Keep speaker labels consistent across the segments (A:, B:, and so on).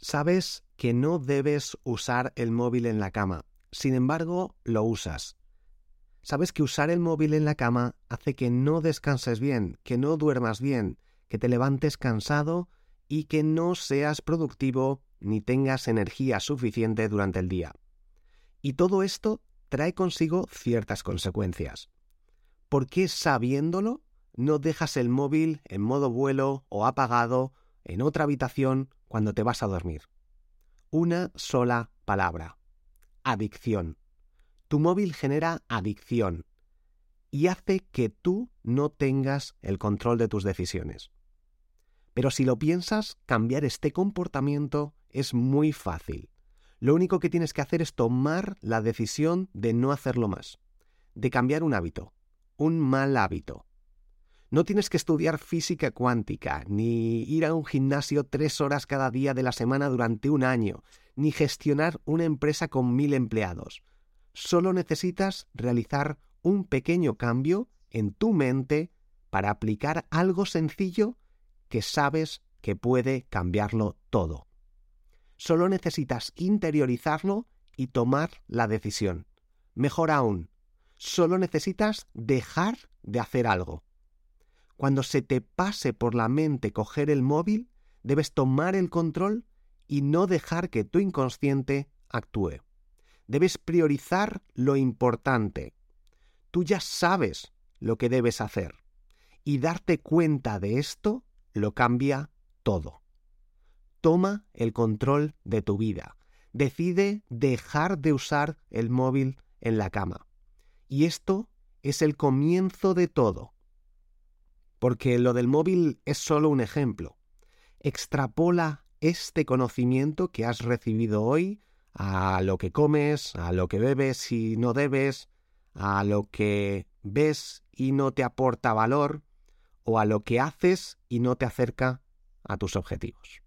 A: Sabes que no debes usar el móvil en la cama. Sin embargo, lo usas. Sabes que usar el móvil en la cama hace que no descanses bien, que no duermas bien, que te levantes cansado y que no seas productivo ni tengas energía suficiente durante el día. Y todo esto trae consigo ciertas consecuencias. ¿Por qué sabiéndolo no dejas el móvil en modo vuelo o apagado en otra habitación cuando te vas a dormir? Una sola palabra. Adicción. Tu móvil genera adicción y hace que tú no tengas el control de tus decisiones. Pero si lo piensas, cambiar este comportamiento es muy fácil. Lo único que tienes que hacer es tomar la decisión de no hacerlo más, de cambiar un hábito, un mal hábito. No tienes que estudiar física cuántica, ni ir a un gimnasio tres horas cada día de la semana durante un año, ni gestionar una empresa con mil empleados. Solo necesitas realizar un pequeño cambio en tu mente para aplicar algo sencillo que sabes que puede cambiarlo todo. Solo necesitas interiorizarlo y tomar la decisión. Mejor aún, solo necesitas dejar de hacer algo. Cuando se te pase por la mente coger el móvil, debes tomar el control y no dejar que tu inconsciente actúe. Debes priorizar lo importante. Tú ya sabes lo que debes hacer. Y darte cuenta de esto lo cambia todo. Toma el control de tu vida. Decide dejar de usar el móvil en la cama. Y esto es el comienzo de todo porque lo del móvil es solo un ejemplo. Extrapola este conocimiento que has recibido hoy a lo que comes, a lo que bebes y no debes, a lo que ves y no te aporta valor, o a lo que haces y no te acerca a tus objetivos.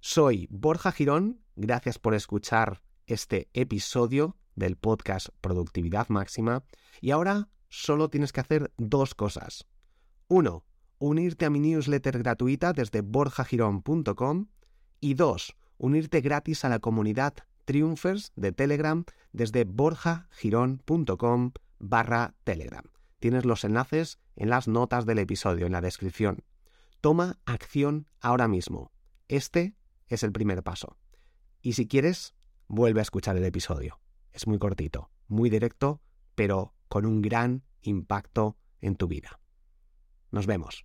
A: Soy Borja Girón, gracias por escuchar este episodio del podcast Productividad Máxima y ahora solo tienes que hacer dos cosas. Uno, unirte a mi newsletter gratuita desde borjagirón.com y dos, unirte gratis a la comunidad Triumphers de Telegram desde borjagirón.com barra Telegram. Tienes los enlaces en las notas del episodio, en la descripción. Toma acción ahora mismo. Este es el primer paso. Y si quieres, vuelve a escuchar el episodio. Es muy cortito, muy directo, pero con un gran impacto en tu vida. Nos vemos.